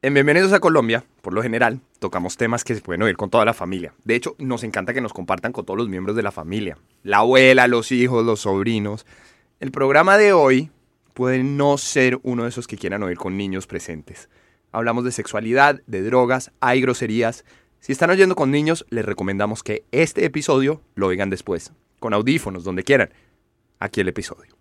En Bienvenidos a Colombia, por lo general, tocamos temas que se pueden oír con toda la familia. De hecho, nos encanta que nos compartan con todos los miembros de la familia. La abuela, los hijos, los sobrinos. El programa de hoy puede no ser uno de esos que quieran oír con niños presentes. Hablamos de sexualidad, de drogas, hay groserías. Si están oyendo con niños, les recomendamos que este episodio lo oigan después, con audífonos, donde quieran. Aquí el episodio.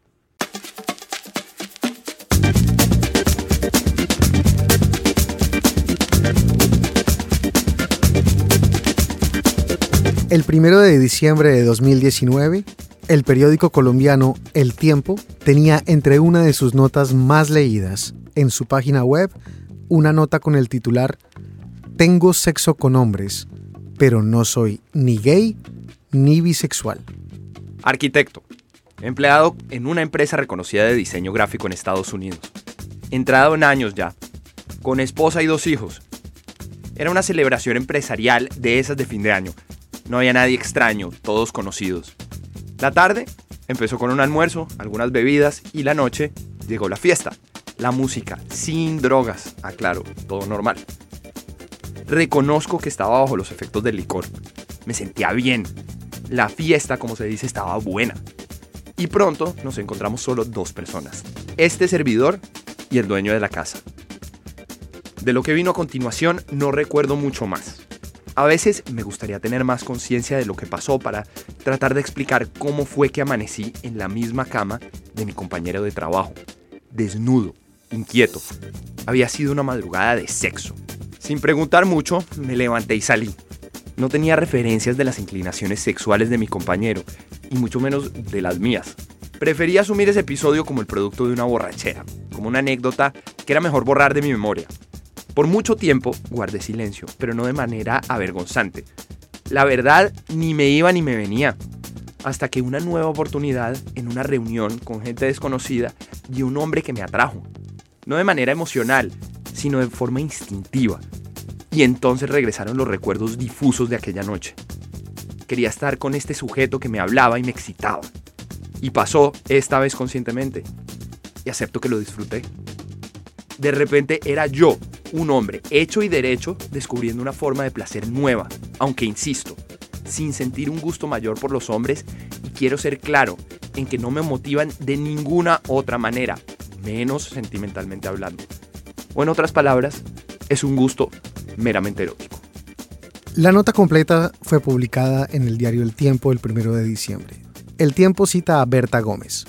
El primero de diciembre de 2019, el periódico colombiano El Tiempo tenía entre una de sus notas más leídas en su página web una nota con el titular Tengo sexo con hombres, pero no soy ni gay ni bisexual. Arquitecto, empleado en una empresa reconocida de diseño gráfico en Estados Unidos. Entrado en años ya, con esposa y dos hijos. Era una celebración empresarial de esas de fin de año, no había nadie extraño, todos conocidos. La tarde empezó con un almuerzo, algunas bebidas y la noche llegó la fiesta. La música, sin drogas, aclaro, todo normal. Reconozco que estaba bajo los efectos del licor. Me sentía bien. La fiesta, como se dice, estaba buena. Y pronto nos encontramos solo dos personas. Este servidor y el dueño de la casa. De lo que vino a continuación no recuerdo mucho más. A veces me gustaría tener más conciencia de lo que pasó para tratar de explicar cómo fue que amanecí en la misma cama de mi compañero de trabajo, desnudo, inquieto. Había sido una madrugada de sexo. Sin preguntar mucho, me levanté y salí. No tenía referencias de las inclinaciones sexuales de mi compañero, y mucho menos de las mías. Preferí asumir ese episodio como el producto de una borrachera, como una anécdota que era mejor borrar de mi memoria. Por mucho tiempo guardé silencio, pero no de manera avergonzante. La verdad ni me iba ni me venía. Hasta que una nueva oportunidad en una reunión con gente desconocida y un hombre que me atrajo. No de manera emocional, sino de forma instintiva. Y entonces regresaron los recuerdos difusos de aquella noche. Quería estar con este sujeto que me hablaba y me excitaba. Y pasó, esta vez conscientemente. Y acepto que lo disfruté. De repente era yo un hombre hecho y derecho descubriendo una forma de placer nueva, aunque insisto, sin sentir un gusto mayor por los hombres y quiero ser claro en que no me motivan de ninguna otra manera, menos sentimentalmente hablando. O en otras palabras, es un gusto meramente erótico. La nota completa fue publicada en el diario El Tiempo el 1 de diciembre. El Tiempo cita a Berta Gómez,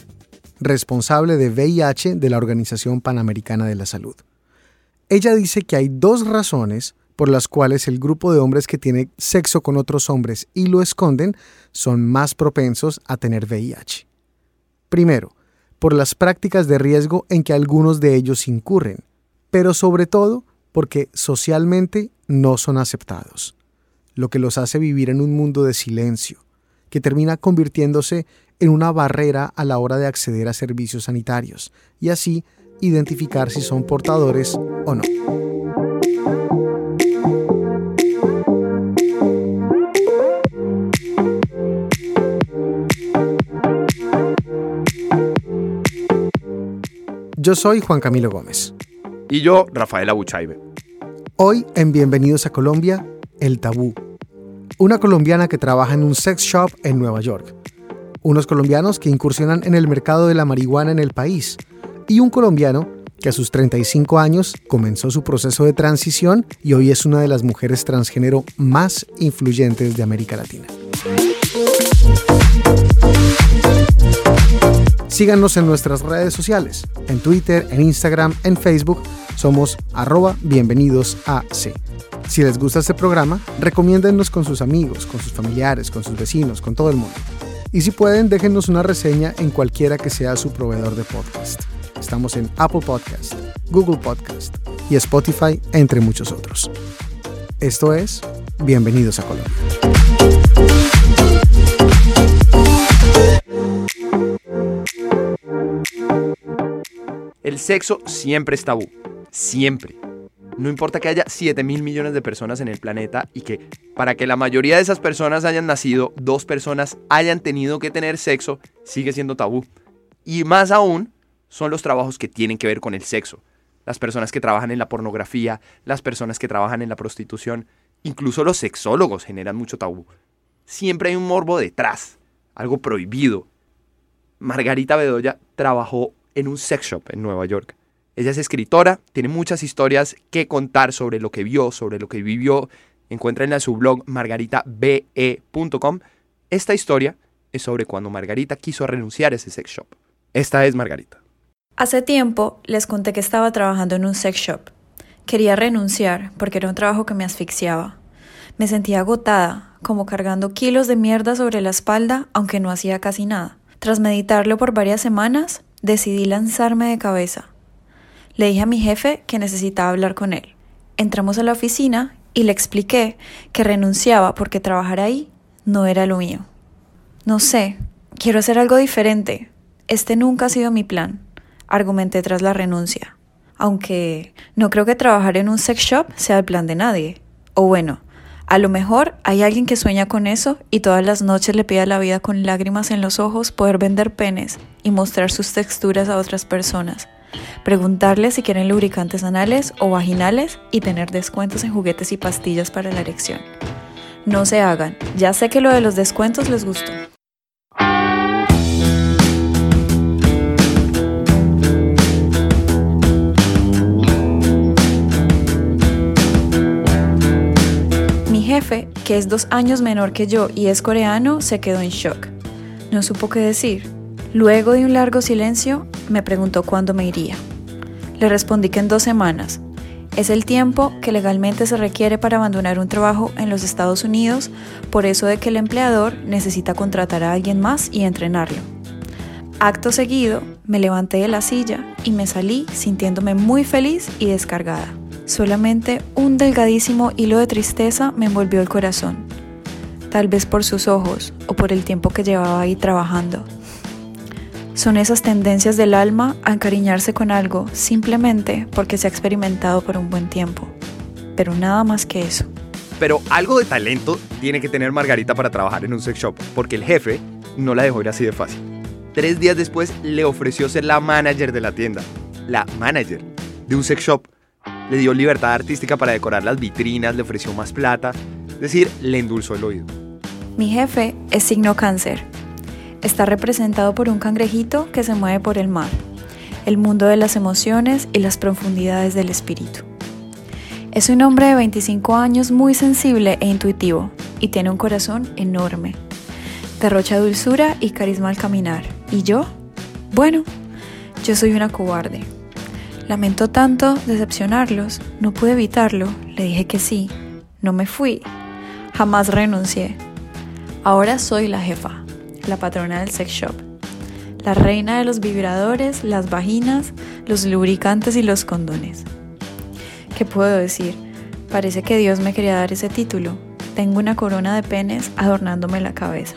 responsable de VIH de la Organización Panamericana de la Salud. Ella dice que hay dos razones por las cuales el grupo de hombres que tiene sexo con otros hombres y lo esconden son más propensos a tener VIH. Primero, por las prácticas de riesgo en que algunos de ellos incurren, pero sobre todo porque socialmente no son aceptados, lo que los hace vivir en un mundo de silencio, que termina convirtiéndose en una barrera a la hora de acceder a servicios sanitarios y así identificar si son portadores o no. Yo soy Juan Camilo Gómez. Y yo, Rafael Abuchaibe. Hoy en Bienvenidos a Colombia, El Tabú. Una colombiana que trabaja en un sex shop en Nueva York. Unos colombianos que incursionan en el mercado de la marihuana en el país y un colombiano que a sus 35 años comenzó su proceso de transición y hoy es una de las mujeres transgénero más influyentes de América Latina. Síganos en nuestras redes sociales, en Twitter, en Instagram, en Facebook, somos arroba bienvenidos a C. Si les gusta este programa, recomiéndennos con sus amigos, con sus familiares, con sus vecinos, con todo el mundo. Y si pueden, déjenos una reseña en cualquiera que sea su proveedor de podcast. Estamos en Apple Podcast, Google Podcast y Spotify, entre muchos otros. Esto es Bienvenidos a Colombia. El sexo siempre es tabú. Siempre. No importa que haya 7 mil millones de personas en el planeta y que para que la mayoría de esas personas hayan nacido, dos personas hayan tenido que tener sexo, sigue siendo tabú. Y más aún, son los trabajos que tienen que ver con el sexo. las personas que trabajan en la pornografía, las personas que trabajan en la prostitución, incluso los sexólogos generan mucho tabú. Siempre hay un morbo detrás, algo prohibido. Margarita Bedoya trabajó en un sex shop en Nueva York. Ella es escritora, tiene muchas historias que contar sobre lo que vio, sobre lo que vivió. Encuéntrenla en su blog margaritabe.com. Esta historia es sobre cuando Margarita quiso renunciar a ese sex shop. Esta es Margarita. Hace tiempo les conté que estaba trabajando en un sex shop. Quería renunciar porque era un trabajo que me asfixiaba. Me sentía agotada, como cargando kilos de mierda sobre la espalda, aunque no hacía casi nada. Tras meditarlo por varias semanas, decidí lanzarme de cabeza. Le dije a mi jefe que necesitaba hablar con él. Entramos a la oficina y le expliqué que renunciaba porque trabajar ahí no era lo mío. No sé, quiero hacer algo diferente. Este nunca ha sido mi plan, argumenté tras la renuncia. Aunque no creo que trabajar en un sex shop sea el plan de nadie. O bueno, a lo mejor hay alguien que sueña con eso y todas las noches le pide a la vida con lágrimas en los ojos poder vender penes y mostrar sus texturas a otras personas. Preguntarles si quieren lubricantes anales o vaginales y tener descuentos en juguetes y pastillas para la erección. No se hagan, ya sé que lo de los descuentos les gustó. jefe, que es dos años menor que yo y es coreano, se quedó en shock. No supo qué decir. Luego de un largo silencio, me preguntó cuándo me iría. Le respondí que en dos semanas. Es el tiempo que legalmente se requiere para abandonar un trabajo en los Estados Unidos, por eso de que el empleador necesita contratar a alguien más y entrenarlo. Acto seguido, me levanté de la silla y me salí sintiéndome muy feliz y descargada. Solamente un delgadísimo hilo de tristeza me envolvió el corazón, tal vez por sus ojos o por el tiempo que llevaba ahí trabajando. Son esas tendencias del alma a encariñarse con algo simplemente porque se ha experimentado por un buen tiempo, pero nada más que eso. Pero algo de talento tiene que tener Margarita para trabajar en un sex shop, porque el jefe no la dejó ir así de fácil. Tres días después le ofreció ser la manager de la tienda, la manager de un sex shop le dio libertad artística para decorar las vitrinas, le ofreció más plata, es decir, le endulzó el oído. Mi jefe es signo cáncer. Está representado por un cangrejito que se mueve por el mar, el mundo de las emociones y las profundidades del espíritu. Es un hombre de 25 años muy sensible e intuitivo y tiene un corazón enorme. Derrocha dulzura y carisma al caminar. ¿Y yo? Bueno, yo soy una cobarde. Lamento tanto decepcionarlos, no pude evitarlo, le dije que sí, no me fui, jamás renuncié. Ahora soy la jefa, la patrona del sex shop, la reina de los vibradores, las vaginas, los lubricantes y los condones. ¿Qué puedo decir? Parece que Dios me quería dar ese título. Tengo una corona de penes adornándome la cabeza.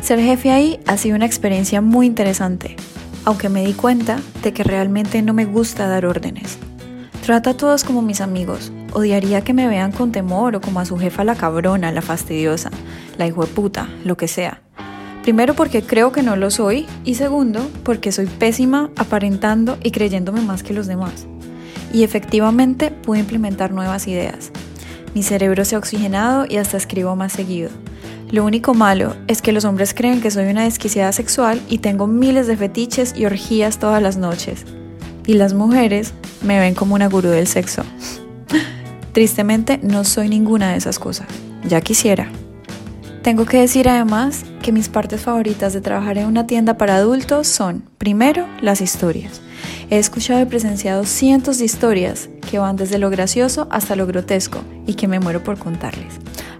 Ser jefe ahí ha sido una experiencia muy interesante, aunque me di cuenta de que realmente no me gusta dar órdenes. Trata a todos como mis amigos. Odiaría que me vean con temor o como a su jefa la cabrona, la fastidiosa, la hijo de puta, lo que sea. Primero porque creo que no lo soy y segundo porque soy pésima aparentando y creyéndome más que los demás. Y efectivamente pude implementar nuevas ideas. Mi cerebro se ha oxigenado y hasta escribo más seguido. Lo único malo es que los hombres creen que soy una desquiciada sexual y tengo miles de fetiches y orgías todas las noches. Y las mujeres me ven como una gurú del sexo. Tristemente no soy ninguna de esas cosas. Ya quisiera. Tengo que decir además que mis partes favoritas de trabajar en una tienda para adultos son, primero, las historias. He escuchado y presenciado cientos de historias que van desde lo gracioso hasta lo grotesco y que me muero por contarles.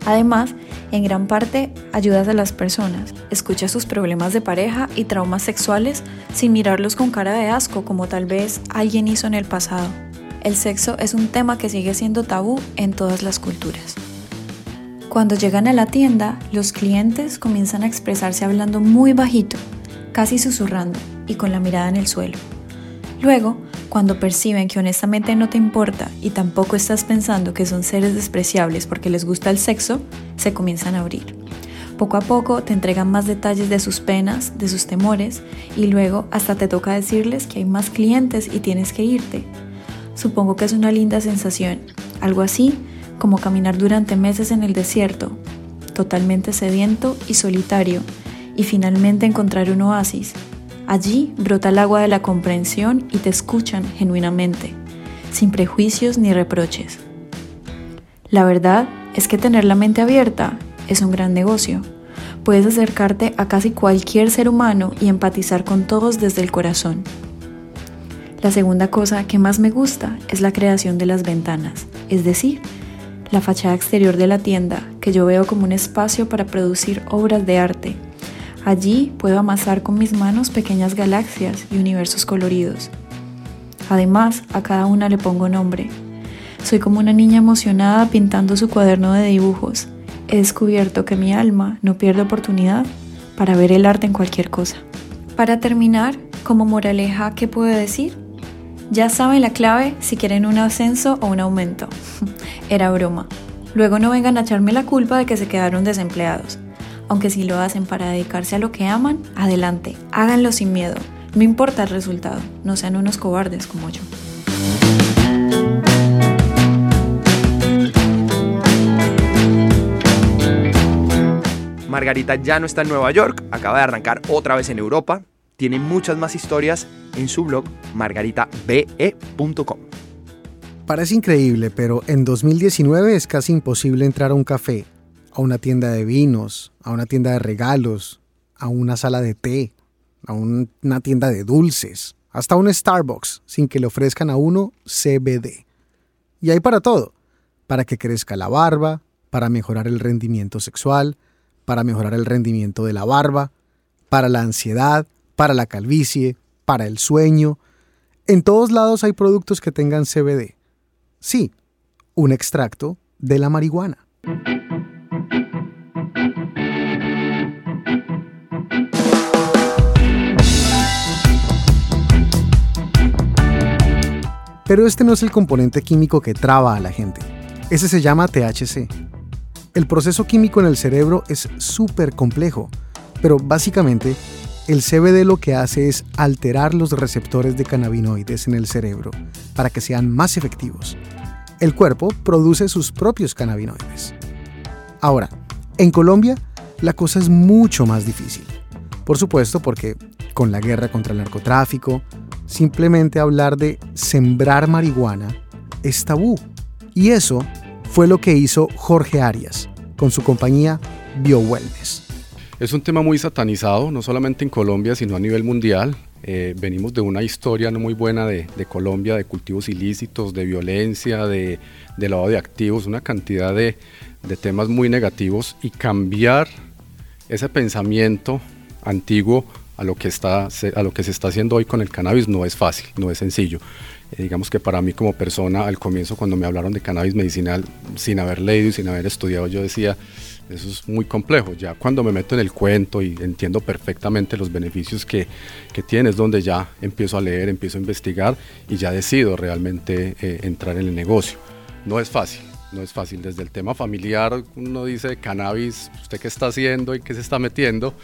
Además, en gran parte ayudas a las personas, escuchas sus problemas de pareja y traumas sexuales sin mirarlos con cara de asco como tal vez alguien hizo en el pasado. El sexo es un tema que sigue siendo tabú en todas las culturas. Cuando llegan a la tienda, los clientes comienzan a expresarse hablando muy bajito, casi susurrando y con la mirada en el suelo. Luego, cuando perciben que honestamente no te importa y tampoco estás pensando que son seres despreciables porque les gusta el sexo, se comienzan a abrir. Poco a poco te entregan más detalles de sus penas, de sus temores y luego hasta te toca decirles que hay más clientes y tienes que irte. Supongo que es una linda sensación, algo así como caminar durante meses en el desierto, totalmente sediento y solitario, y finalmente encontrar un oasis. Allí brota el agua de la comprensión y te escuchan genuinamente, sin prejuicios ni reproches. La verdad es que tener la mente abierta es un gran negocio. Puedes acercarte a casi cualquier ser humano y empatizar con todos desde el corazón. La segunda cosa que más me gusta es la creación de las ventanas, es decir, la fachada exterior de la tienda, que yo veo como un espacio para producir obras de arte. Allí puedo amasar con mis manos pequeñas galaxias y universos coloridos. Además, a cada una le pongo nombre. Soy como una niña emocionada pintando su cuaderno de dibujos. He descubierto que mi alma no pierde oportunidad para ver el arte en cualquier cosa. Para terminar, como moraleja, ¿qué puedo decir? Ya saben la clave si quieren un ascenso o un aumento. Era broma. Luego no vengan a echarme la culpa de que se quedaron desempleados. Aunque si lo hacen para dedicarse a lo que aman, adelante, háganlo sin miedo. No importa el resultado, no sean unos cobardes como yo. Margarita ya no está en Nueva York, acaba de arrancar otra vez en Europa, tiene muchas más historias en su blog margaritabe.com. Parece increíble, pero en 2019 es casi imposible entrar a un café, a una tienda de vinos, a una tienda de regalos, a una sala de té, a una tienda de dulces, hasta un Starbucks, sin que le ofrezcan a uno CBD. Y hay para todo, para que crezca la barba, para mejorar el rendimiento sexual, para mejorar el rendimiento de la barba, para la ansiedad, para la calvicie, para el sueño. En todos lados hay productos que tengan CBD. Sí, un extracto de la marihuana. Pero este no es el componente químico que traba a la gente. Ese se llama THC. El proceso químico en el cerebro es súper complejo, pero básicamente el CBD lo que hace es alterar los receptores de cannabinoides en el cerebro para que sean más efectivos. El cuerpo produce sus propios cannabinoides. Ahora, en Colombia la cosa es mucho más difícil. Por supuesto porque con la guerra contra el narcotráfico, simplemente hablar de sembrar marihuana es tabú. Y eso fue lo que hizo Jorge Arias con su compañía BioWellness. Es un tema muy satanizado, no solamente en Colombia, sino a nivel mundial. Eh, venimos de una historia no muy buena de, Colombia, de cultivos ilícitos, de violencia, de, lavado de activos, una cantidad de, temas muy negativos y cambiar ese pensamiento antiguo a lo, que está, a lo que se está haciendo hoy con el cannabis no es fácil, no es sencillo. Eh, digamos que para mí como persona, al comienzo cuando me hablaron de cannabis medicinal, sin haber leído y sin haber estudiado, yo decía, eso es muy complejo. Ya cuando me meto en el cuento y entiendo perfectamente los beneficios que, que tiene, es donde ya empiezo a leer, empiezo a investigar y ya decido realmente eh, entrar en el negocio. No es fácil, no es fácil. Desde el tema familiar, uno dice cannabis, ¿usted qué está haciendo y qué se está metiendo?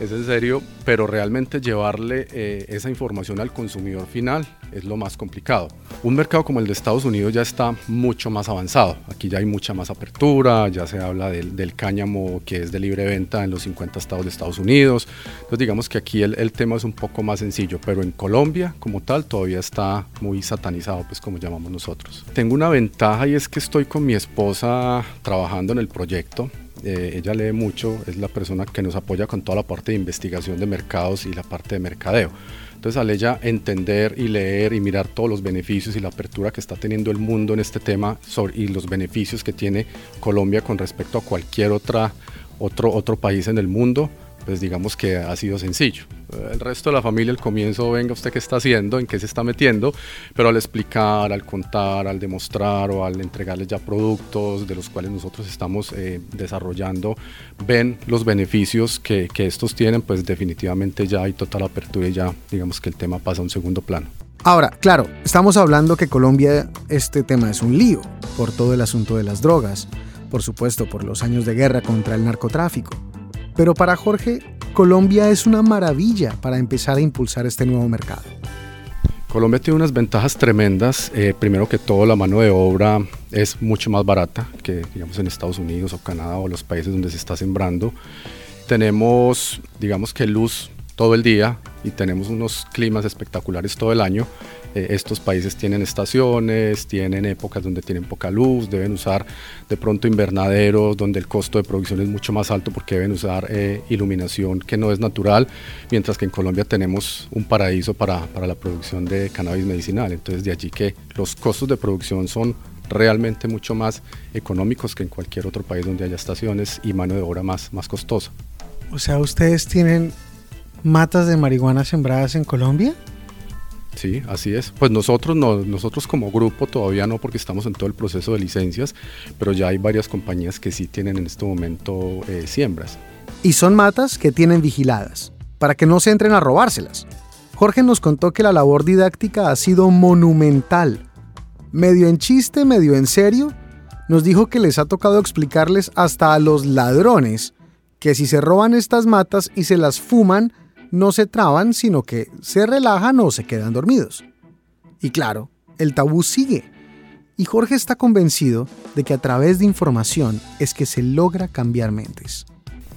es en serio, pero realmente llevarle eh, esa información al consumidor final es lo más complicado. Un mercado como el de Estados Unidos ya está mucho más avanzado. Aquí ya hay mucha más apertura, ya se habla del, cáñamo que es de libre venta en los 50 estados de Estados Unidos. Entonces digamos que aquí el, el tema es un poco más sencillo, pero en Colombia como tal todavía está muy satanizado, pues como llamamos nosotros. Tengo una ventaja y es que estoy con mi esposa trabajando en el proyecto eh, ella lee mucho, es la persona que nos apoya con toda la parte de investigación de mercados y la parte de mercadeo. Entonces al ella entender y leer y mirar todos los beneficios y la apertura que está teniendo el mundo en este tema y los beneficios que tiene Colombia con respecto a cualquier otra, otro, otro país en el mundo, pues digamos que ha sido sencillo. El resto de la familia al comienzo, venga usted qué está haciendo, en qué se está metiendo, pero al explicar, al contar, al demostrar o al entregarles ya productos de los cuales nosotros estamos eh, desarrollando, ven los beneficios que, que estos tienen, pues definitivamente ya hay total apertura y ya digamos que el tema pasa a un segundo plano. Ahora, claro, estamos hablando que Colombia este tema es un lío por todo el asunto de las drogas, por supuesto por los años de guerra contra el narcotráfico. Pero para Jorge, Colombia es una maravilla para empezar a impulsar este nuevo mercado. Colombia tiene unas ventajas tremendas. Eh, primero que todo, la mano de obra es mucho más barata que digamos en Estados Unidos o Canadá o los países donde se está sembrando. Tenemos, digamos que luz todo el día y tenemos unos climas espectaculares todo el año. Eh, estos países tienen estaciones, tienen épocas donde tienen poca luz, deben usar de pronto invernaderos donde el costo de producción es mucho más alto porque deben usar eh, iluminación que no es natural, mientras que en Colombia tenemos un paraíso para, para la producción de cannabis medicinal. Entonces de allí que los costos de producción son realmente mucho más económicos que en cualquier otro país donde haya estaciones y mano de obra más, más costosa. O sea, ustedes tienen matas de marihuana sembradas en Colombia? Sí, así es. Pues nosotros no, nosotros como grupo todavía no porque estamos en todo el proceso de licencias, pero ya hay varias compañías que sí tienen en este momento eh, siembras. Y son matas que tienen vigiladas, para que no se entren a robárselas. Jorge nos contó que la labor didáctica ha sido monumental. Medio en chiste, medio en serio, nos dijo que les ha tocado explicarles hasta a los ladrones que si se roban estas matas y se las fuman, no se traban, sino que se relajan o se quedan dormidos. Y claro, el tabú sigue. Y Jorge está convencido de que a través de información es que se logra cambiar mentes.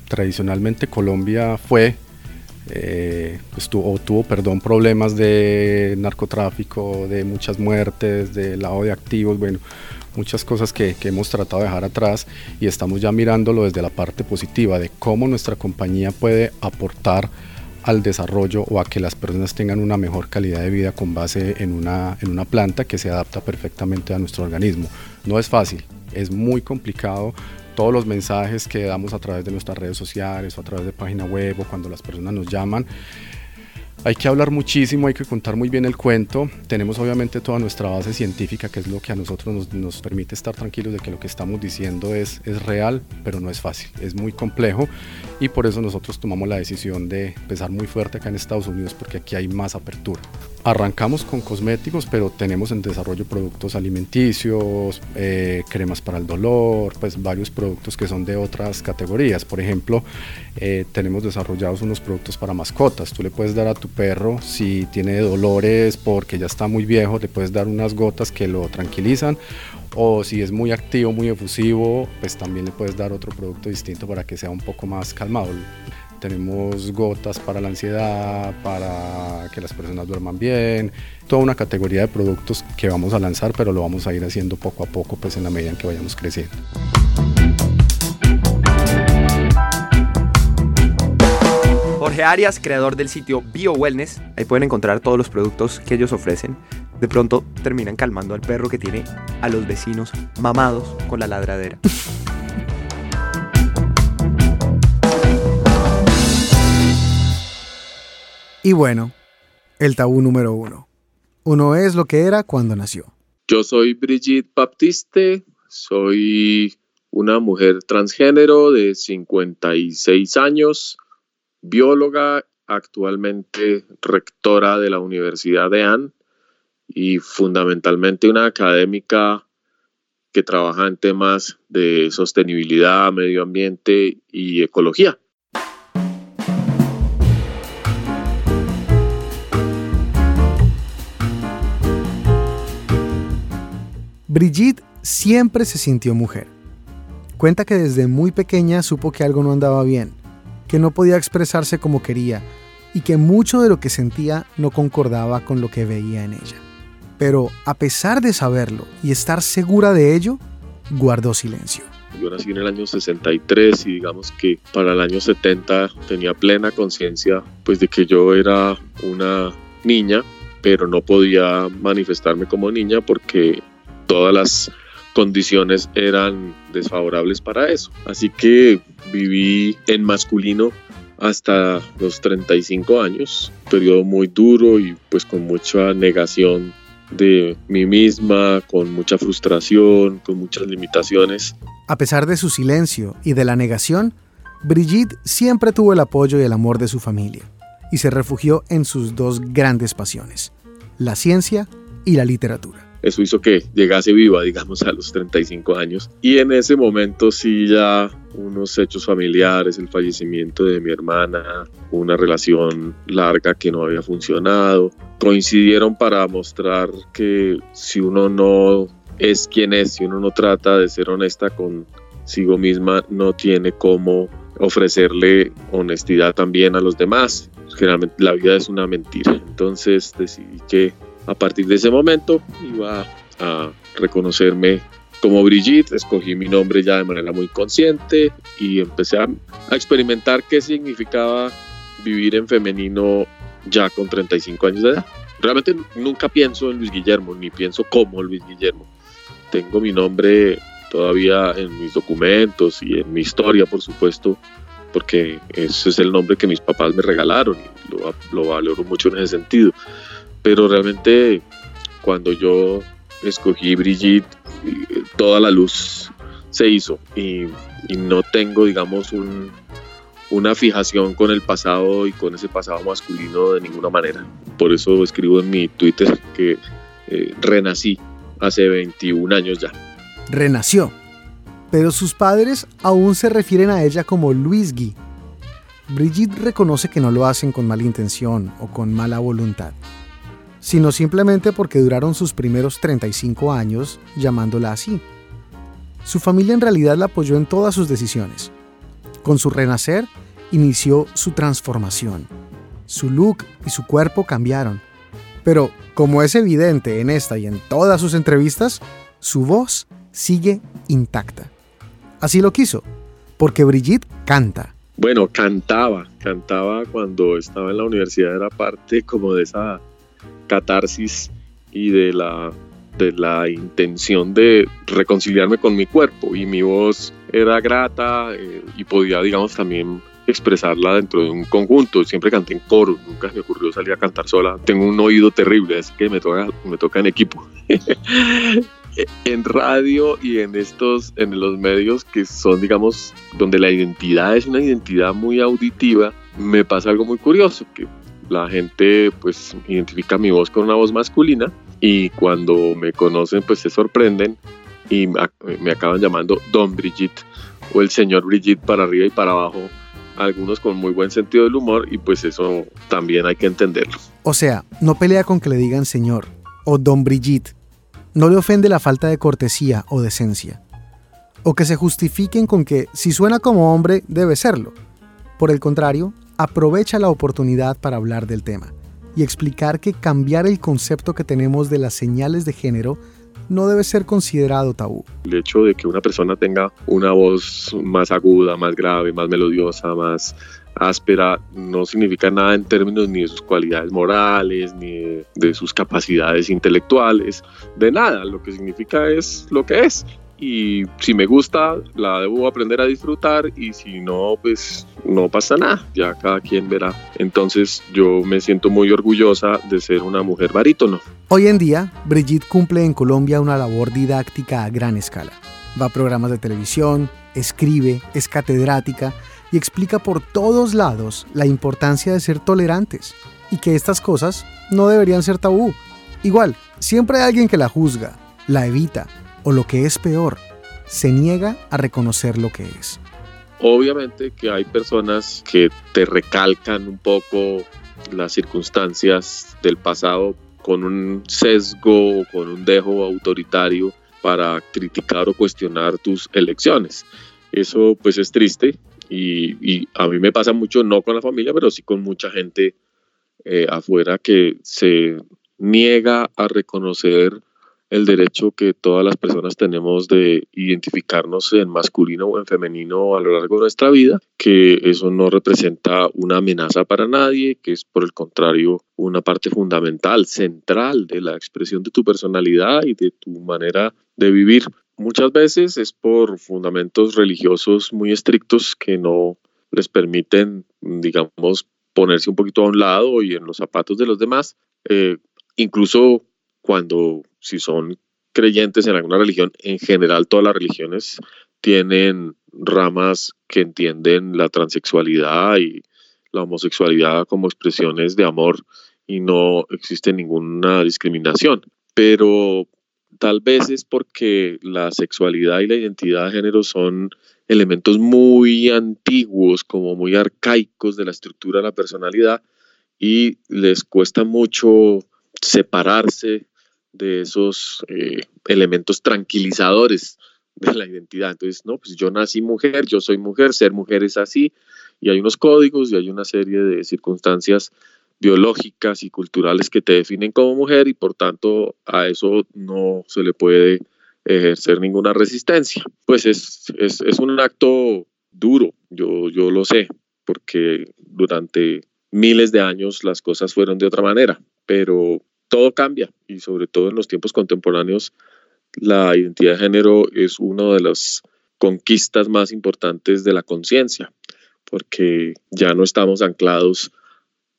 Tradicionalmente Colombia fue, eh, pues tuvo, perdón, problemas de narcotráfico, de muchas muertes, de lavado de activos, bueno, muchas cosas que, que, hemos tratado de dejar atrás y estamos ya mirándolo desde la parte positiva de cómo nuestra compañía puede aportar al desarrollo o a que las personas tengan una mejor calidad de vida con base en una, en una planta que se adapta perfectamente a nuestro organismo. No es fácil, es muy complicado. Todos los mensajes que damos a través de nuestras redes sociales o a través de página web o cuando las personas nos llaman hay que hablar muchísimo, hay que contar muy bien el cuento. Tenemos obviamente toda nuestra base científica, que es lo que a nosotros nos, permite estar tranquilos de que lo que estamos diciendo es, es real, pero no es fácil, es muy complejo y por eso nosotros tomamos la decisión de empezar muy fuerte acá en Estados Unidos porque aquí hay más apertura. Arrancamos con cosméticos, pero tenemos en desarrollo productos alimenticios, eh, cremas para el dolor, pues varios productos que son de otras categorías. Por ejemplo, eh, tenemos desarrollados unos productos para mascotas. Tú le puedes dar a tu perro si tiene dolores porque ya está muy viejo, le puedes dar unas gotas que lo tranquilizan o si es muy activo, muy efusivo, pues también le puedes dar otro producto distinto para que sea un poco más calmado. Tenemos gotas para la ansiedad, para que las personas duerman bien, toda una categoría de productos que vamos a lanzar, pero lo vamos a ir haciendo poco a poco, pues en la medida en que vayamos creciendo. Jorge Arias, creador del sitio BioWellness, ahí pueden encontrar todos los productos que ellos ofrecen. De pronto terminan calmando al perro que tiene a los vecinos mamados con la ladradera. Y bueno, el tabú número uno. Uno es lo que era cuando nació. Yo soy Brigitte Baptiste, soy una mujer transgénero de 56 años, bióloga, actualmente rectora de la Universidad de Anne y fundamentalmente una académica que trabaja en temas de sostenibilidad, medio ambiente y ecología. Brigitte siempre se sintió mujer. Cuenta que desde muy pequeña supo que algo no andaba bien que no podía expresarse como quería y que mucho de lo que sentía no concordaba con lo que veía en ella. Pero a pesar de saberlo y estar segura de ello, guardó silencio. Yo nací en el año 63 y digamos que para el año 70 tenía plena conciencia pues de que yo era una niña, pero no podía manifestarme como niña porque todas las condiciones eran desfavorables para eso. Así que viví en masculino hasta los 35 años, periodo muy duro y pues con mucha negación de mí misma, con mucha frustración, con muchas limitaciones. A pesar de su silencio y de la negación, Brigitte siempre tuvo el apoyo y el amor de su familia y se refugió en sus dos grandes pasiones, la ciencia y la literatura. Eso hizo que llegase viva, digamos, a los 35 años. Y en ese momento sí ya unos hechos familiares, el fallecimiento de mi hermana, una relación larga que no había funcionado, coincidieron para mostrar que si uno no es quien es, si uno no trata de ser honesta consigo misma, no tiene cómo ofrecerle honestidad también a los demás. Generalmente la vida es una mentira. Entonces decidí que a partir de ese momento iba a reconocerme como Brigitte, escogí mi nombre ya de manera muy consciente y empecé a, experimentar qué significaba vivir en femenino ya con 35 años de edad. Realmente nunca pienso en Luis Guillermo, ni pienso como Luis Guillermo. Tengo mi nombre todavía en mis documentos y en mi historia, por supuesto, porque ese es el nombre que mis papás me regalaron y lo, lo valoro mucho en ese sentido. Pero realmente cuando yo escogí Brigitte, toda la luz se hizo y, no tengo, digamos, una fijación con el pasado y con ese pasado masculino de ninguna manera. Por eso escribo en mi Twitter que eh, renací hace 21 años ya. Renació, pero sus padres aún se refieren a ella como Luis Guy. Brigitte reconoce que no lo hacen con mala intención o con mala voluntad sino simplemente porque duraron sus primeros 35 años llamándola así. Su familia en realidad la apoyó en todas sus decisiones. Con su renacer, inició su transformación. Su look y su cuerpo cambiaron. Pero, como es evidente en esta y en todas sus entrevistas, su voz sigue intacta. Así lo quiso, porque Brigitte canta. Bueno, cantaba, cantaba cuando estaba en la universidad, era parte como de esa catarsis y de la, de la intención de reconciliarme con mi cuerpo y mi voz era grata eh, y podía, digamos, también expresarla dentro de un conjunto. Siempre canté en coro, nunca me ocurrió salir a cantar sola. Tengo un oído terrible, así que me toca, me toca en equipo. en radio y en estos, en los medios que son, digamos, donde la identidad es una identidad muy auditiva, me pasa algo muy curioso, que la gente pues identifica mi voz con una voz masculina y cuando me conocen pues se sorprenden y me acaban llamando Don Brigitte o el señor Brigitte para arriba y para abajo, algunos con muy buen sentido del humor y pues eso también hay que entenderlo. O sea, no pelea con que le digan señor o Don Brigitte, no le ofende la falta de cortesía o decencia, o que se justifiquen con que si suena como hombre debe serlo. Por el contrario, aprovecha la oportunidad para hablar del tema y explicar que cambiar el concepto que tenemos de las señales de género no debe ser considerado tabú. El hecho de que una persona tenga una voz más aguda, más grave, más melodiosa, más áspera, no significa nada en términos ni de sus cualidades morales, ni de, sus capacidades intelectuales, de nada. Lo que significa es lo que es y si me gusta la debo aprender a disfrutar y si no pues no pasa nada ya cada quien verá. Entonces yo me siento muy orgullosa de ser una mujer barítono. Hoy en día Brigitte cumple en Colombia una labor didáctica a gran escala. Va a programas de televisión escribe es catedrática y explica por todos lados la importancia de ser tolerantes y que estas cosas no deberían ser tabú. Igual siempre hay alguien que la juzga la evita o lo que es peor, se niega a reconocer lo que es. Obviamente que hay personas que te recalcan un poco las circunstancias del pasado con un sesgo o con un dejo autoritario para criticar o cuestionar tus elecciones. Eso pues es triste y, a mí me pasa mucho, no con la familia, pero sí con mucha gente eh, afuera que se niega a reconocer el derecho que todas las personas tenemos de identificarnos en masculino o en femenino a lo largo de nuestra vida, que eso no representa una amenaza para nadie, que es por el contrario una parte fundamental, central de la expresión de tu personalidad y de tu manera de vivir. Muchas veces es por fundamentos religiosos muy estrictos que no les permiten, digamos, ponerse un poquito a un lado y en los zapatos de los demás. Eh, incluso cuando si son creyentes en alguna religión, en general todas las religiones tienen ramas que entienden la transexualidad y la homosexualidad como expresiones de amor y no existe ninguna discriminación. Pero tal vez es porque la sexualidad y la identidad de género son elementos muy antiguos, como muy arcaicos de la estructura de la personalidad y les cuesta mucho separarse de esos eh, elementos tranquilizadores de la identidad. Entonces, no, pues yo nací mujer, yo soy mujer, ser mujer es así, y hay unos códigos y hay una serie de circunstancias biológicas y culturales que te definen como mujer y por tanto a eso no se le puede ejercer ninguna resistencia. Pues es, es, es un acto duro, yo, yo lo sé, porque durante miles de años las cosas fueron de otra manera, pero todo cambia y sobre todo en los tiempos contemporáneos la identidad de género es una de las conquistas más importantes de la conciencia, porque ya no estamos anclados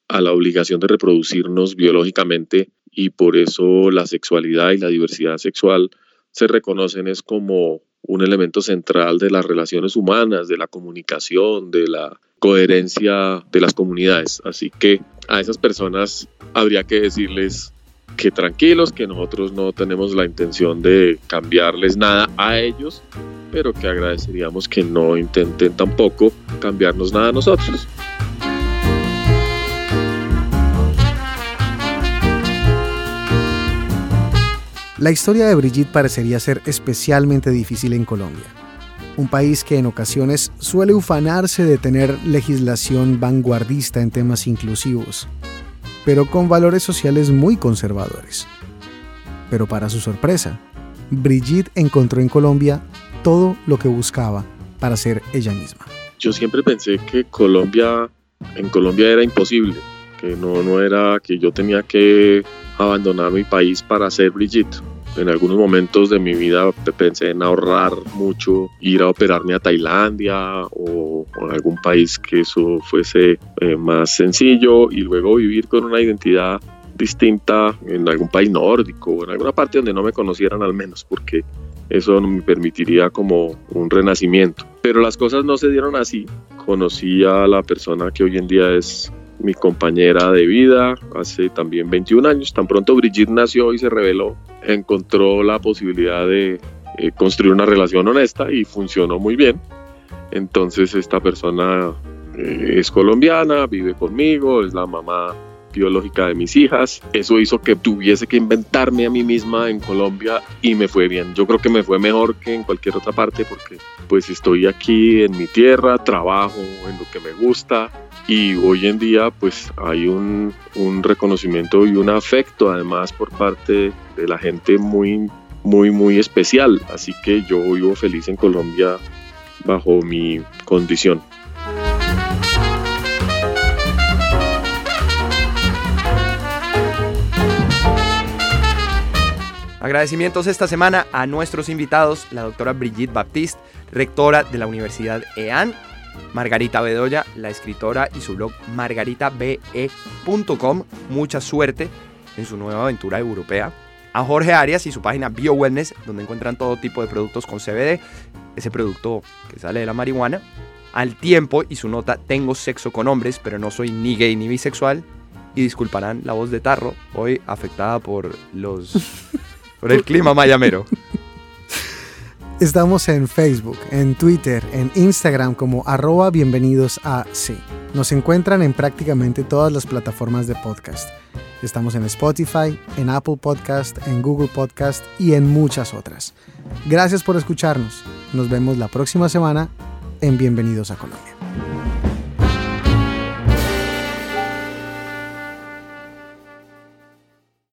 a la obligación de reproducirnos biológicamente y por eso la sexualidad y la diversidad sexual se reconocen es como un elemento central de las relaciones humanas, de la comunicación, de la coherencia de las comunidades. Así que a esas personas habría que decirles que tranquilos, que nosotros no tenemos la intención de cambiarles nada a ellos, pero que agradeceríamos que no intenten tampoco cambiarnos nada a nosotros. La historia de Brigitte parecería ser especialmente difícil en Colombia, un país que en ocasiones suele ufanarse de tener legislación vanguardista en temas inclusivos, pero con valores sociales muy conservadores. Pero para su sorpresa, Brigitte encontró en Colombia todo lo que buscaba para ser ella misma. Yo siempre pensé que Colombia, en Colombia era imposible, que no, no era que yo tenía que abandonar mi país para ser Brigitte. En algunos momentos de mi vida pensé en ahorrar mucho, ir a operarme a Tailandia o, a algún país que eso fuese eh, más sencillo y luego vivir con una identidad distinta en algún país nórdico o en alguna parte donde no me conocieran al menos, porque eso me permitiría como un renacimiento. Pero las cosas no se dieron así. Conocí a la persona que hoy en día es mi compañera de vida hace también 21 años. Tan pronto Brigitte nació y se reveló, encontró la posibilidad de eh, construir una relación honesta y funcionó muy bien. Entonces esta persona eh, es colombiana, vive conmigo, es la mamá biológica de mis hijas. Eso hizo que tuviese que inventarme a mí misma en Colombia y me fue bien. Yo creo que me fue mejor que en cualquier otra parte porque pues estoy aquí en mi tierra, trabajo en lo que me gusta y hoy en día pues hay un, un reconocimiento y un afecto además por parte de la gente muy muy muy especial. Así que yo vivo feliz en Colombia bajo mi condición. Agradecimientos esta semana a nuestros invitados, la doctora Brigitte Baptiste, rectora de la Universidad EAN, Margarita Bedoya, la escritora y su blog margaritabe.com. Mucha suerte en su nueva aventura europea. A Jorge Arias y su página BioWellness, donde encuentran todo tipo de productos con CBD, ese producto que sale de la marihuana. Al tiempo y su nota Tengo sexo con hombres, pero no soy ni gay ni bisexual. Y disculparán la voz de Tarro, hoy afectada por los por el clima mayamero. Estamos en Facebook, en Twitter, en Instagram como arroba bienvenidos a sí. Nos encuentran en prácticamente todas las plataformas de podcast. Estamos en Spotify, en Apple Podcast, en Google Podcast y en muchas otras. Gracias por escucharnos. Nos vemos la próxima semana en Bienvenidos a Colombia.